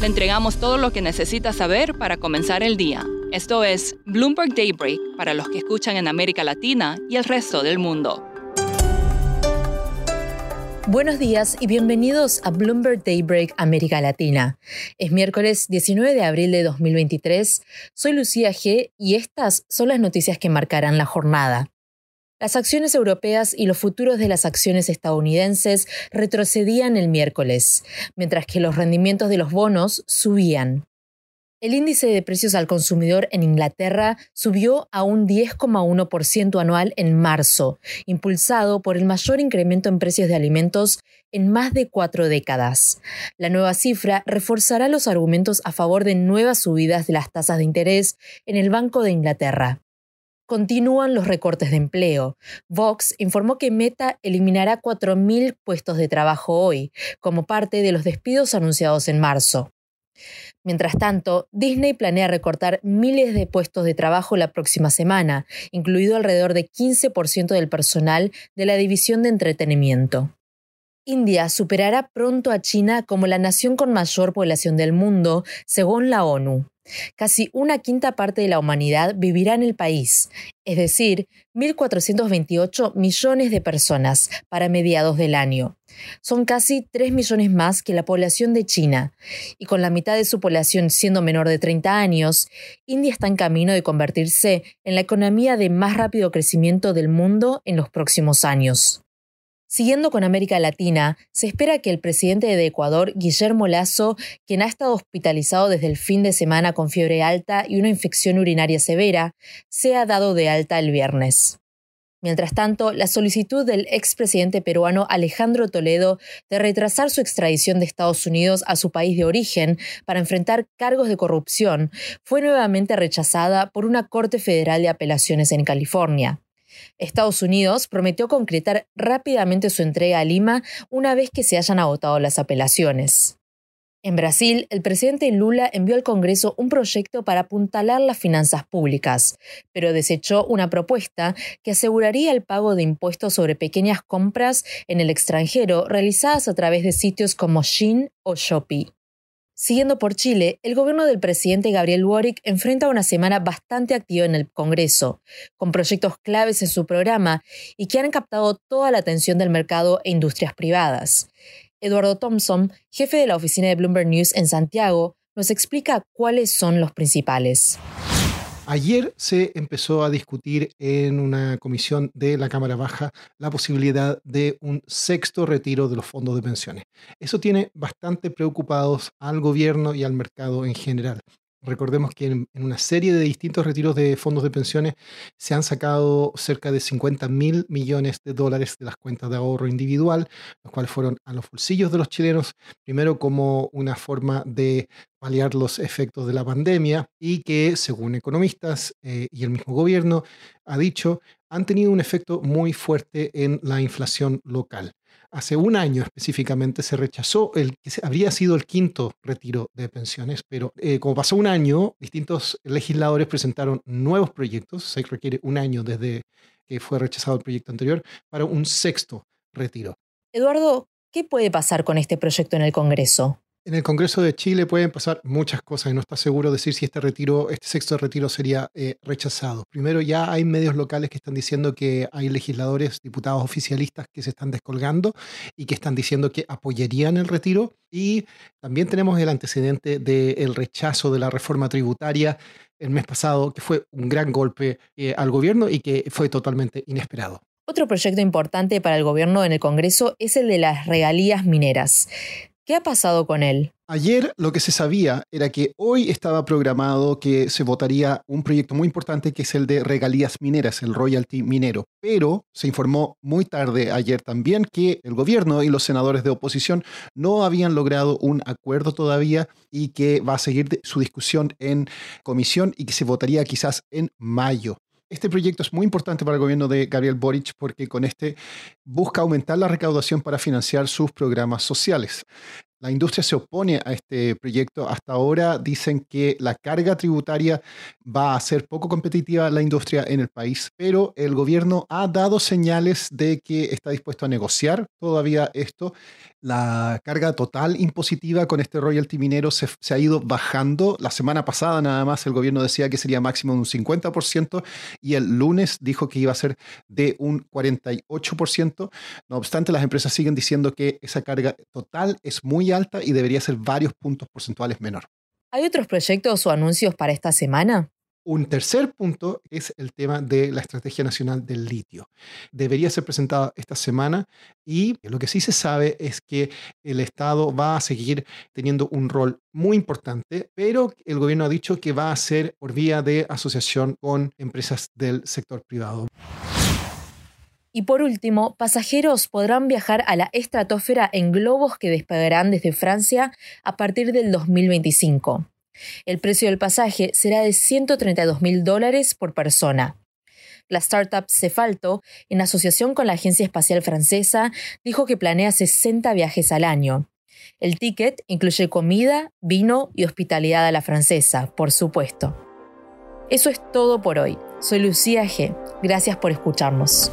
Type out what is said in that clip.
Le entregamos todo lo que necesita saber para comenzar el día. Esto es Bloomberg Daybreak para los que escuchan en América Latina y el resto del mundo. Buenos días y bienvenidos a Bloomberg Daybreak América Latina. Es miércoles 19 de abril de 2023. Soy Lucía G y estas son las noticias que marcarán la jornada. Las acciones europeas y los futuros de las acciones estadounidenses retrocedían el miércoles, mientras que los rendimientos de los bonos subían. El índice de precios al consumidor en Inglaterra subió a un 10,1% anual en marzo, impulsado por el mayor incremento en precios de alimentos en más de cuatro décadas. La nueva cifra reforzará los argumentos a favor de nuevas subidas de las tasas de interés en el Banco de Inglaterra. Continúan los recortes de empleo. Vox informó que Meta eliminará 4.000 puestos de trabajo hoy, como parte de los despidos anunciados en marzo. Mientras tanto, Disney planea recortar miles de puestos de trabajo la próxima semana, incluido alrededor de 15% del personal de la división de entretenimiento. India superará pronto a China como la nación con mayor población del mundo, según la ONU. Casi una quinta parte de la humanidad vivirá en el país, es decir, 1.428 millones de personas para mediados del año. Son casi 3 millones más que la población de China, y con la mitad de su población siendo menor de 30 años, India está en camino de convertirse en la economía de más rápido crecimiento del mundo en los próximos años. Siguiendo con América Latina, se espera que el presidente de Ecuador, Guillermo Lazo, quien ha estado hospitalizado desde el fin de semana con fiebre alta y una infección urinaria severa, sea dado de alta el viernes. Mientras tanto, la solicitud del expresidente peruano Alejandro Toledo de retrasar su extradición de Estados Unidos a su país de origen para enfrentar cargos de corrupción fue nuevamente rechazada por una Corte Federal de Apelaciones en California. Estados Unidos prometió concretar rápidamente su entrega a Lima una vez que se hayan agotado las apelaciones. En Brasil, el presidente Lula envió al Congreso un proyecto para apuntalar las finanzas públicas, pero desechó una propuesta que aseguraría el pago de impuestos sobre pequeñas compras en el extranjero realizadas a través de sitios como Shein o Shopee. Siguiendo por Chile, el gobierno del presidente Gabriel Boric enfrenta una semana bastante activa en el Congreso, con proyectos claves en su programa y que han captado toda la atención del mercado e industrias privadas. Eduardo Thompson, jefe de la oficina de Bloomberg News en Santiago, nos explica cuáles son los principales. Ayer se empezó a discutir en una comisión de la Cámara Baja la posibilidad de un sexto retiro de los fondos de pensiones. Eso tiene bastante preocupados al gobierno y al mercado en general. Recordemos que en, una serie de distintos retiros de fondos de pensiones se han sacado cerca de 50 mil millones de dólares de las cuentas de ahorro individual, los cuales fueron a los bolsillos de los chilenos, primero como una forma de paliar los efectos de la pandemia y que, según economistas eh, y el mismo gobierno ha dicho, han tenido un efecto muy fuerte en la inflación local hace un año específicamente se rechazó el que habría sido el quinto retiro de pensiones, pero eh, como pasó un año, distintos legisladores presentaron nuevos proyectos, se requiere un año desde que fue rechazado el proyecto anterior, para un sexto retiro. Eduardo, ¿qué puede pasar con este proyecto en el Congreso? En el Congreso de Chile pueden pasar muchas cosas y no está seguro decir si este retiro, este sexto retiro sería eh, rechazado. Primero, ya hay medios locales que están diciendo que hay legisladores, diputados oficialistas que se están descolgando y que están diciendo que apoyarían el retiro. Y también tenemos el antecedente del rechazo de la reforma tributaria el mes pasado, que fue un gran golpe eh, al gobierno y que fue totalmente inesperado. Otro proyecto importante para el gobierno en el Congreso es el de las regalías mineras. ¿Qué ha pasado con él? Ayer lo que se sabía era que hoy estaba programado que se votaría un proyecto muy importante que es el de regalías mineras, el royalty minero. Pero se informó muy tarde ayer también que el gobierno y los senadores de oposición no habían logrado un acuerdo todavía y que va a seguir su discusión en comisión y que se votaría quizás en mayo. Este proyecto es muy importante para el gobierno de Gabriel Boric porque con este busca aumentar la recaudación para financiar sus programas sociales. La industria se opone a este proyecto. Hasta ahora dicen que la carga tributaria va a ser poco competitiva la industria en el país, pero el gobierno ha dado señales de que está dispuesto a negociar todavía esto. La carga total impositiva con este royalty minero se, se ha ido bajando. La semana pasada nada más el gobierno decía que sería máximo de un 50% y el lunes dijo que iba a ser de un 48%. No obstante, las empresas siguen diciendo que esa carga total es muy alta y debería ser varios puntos porcentuales menor. ¿Hay otros proyectos o anuncios para esta semana? Un tercer punto es el tema de la Estrategia Nacional del Litio. Debería ser presentado esta semana y lo que sí se sabe es que el Estado va a seguir teniendo un rol muy importante, pero el gobierno ha dicho que va a ser por vía de asociación con empresas del sector privado. Y por último, pasajeros podrán viajar a la estratosfera en globos que despegarán desde Francia a partir del 2025. El precio del pasaje será de 132 mil dólares por persona. La startup Cefalto, en asociación con la Agencia Espacial Francesa, dijo que planea 60 viajes al año. El ticket incluye comida, vino y hospitalidad a la francesa, por supuesto. Eso es todo por hoy. Soy Lucía G. Gracias por escucharnos.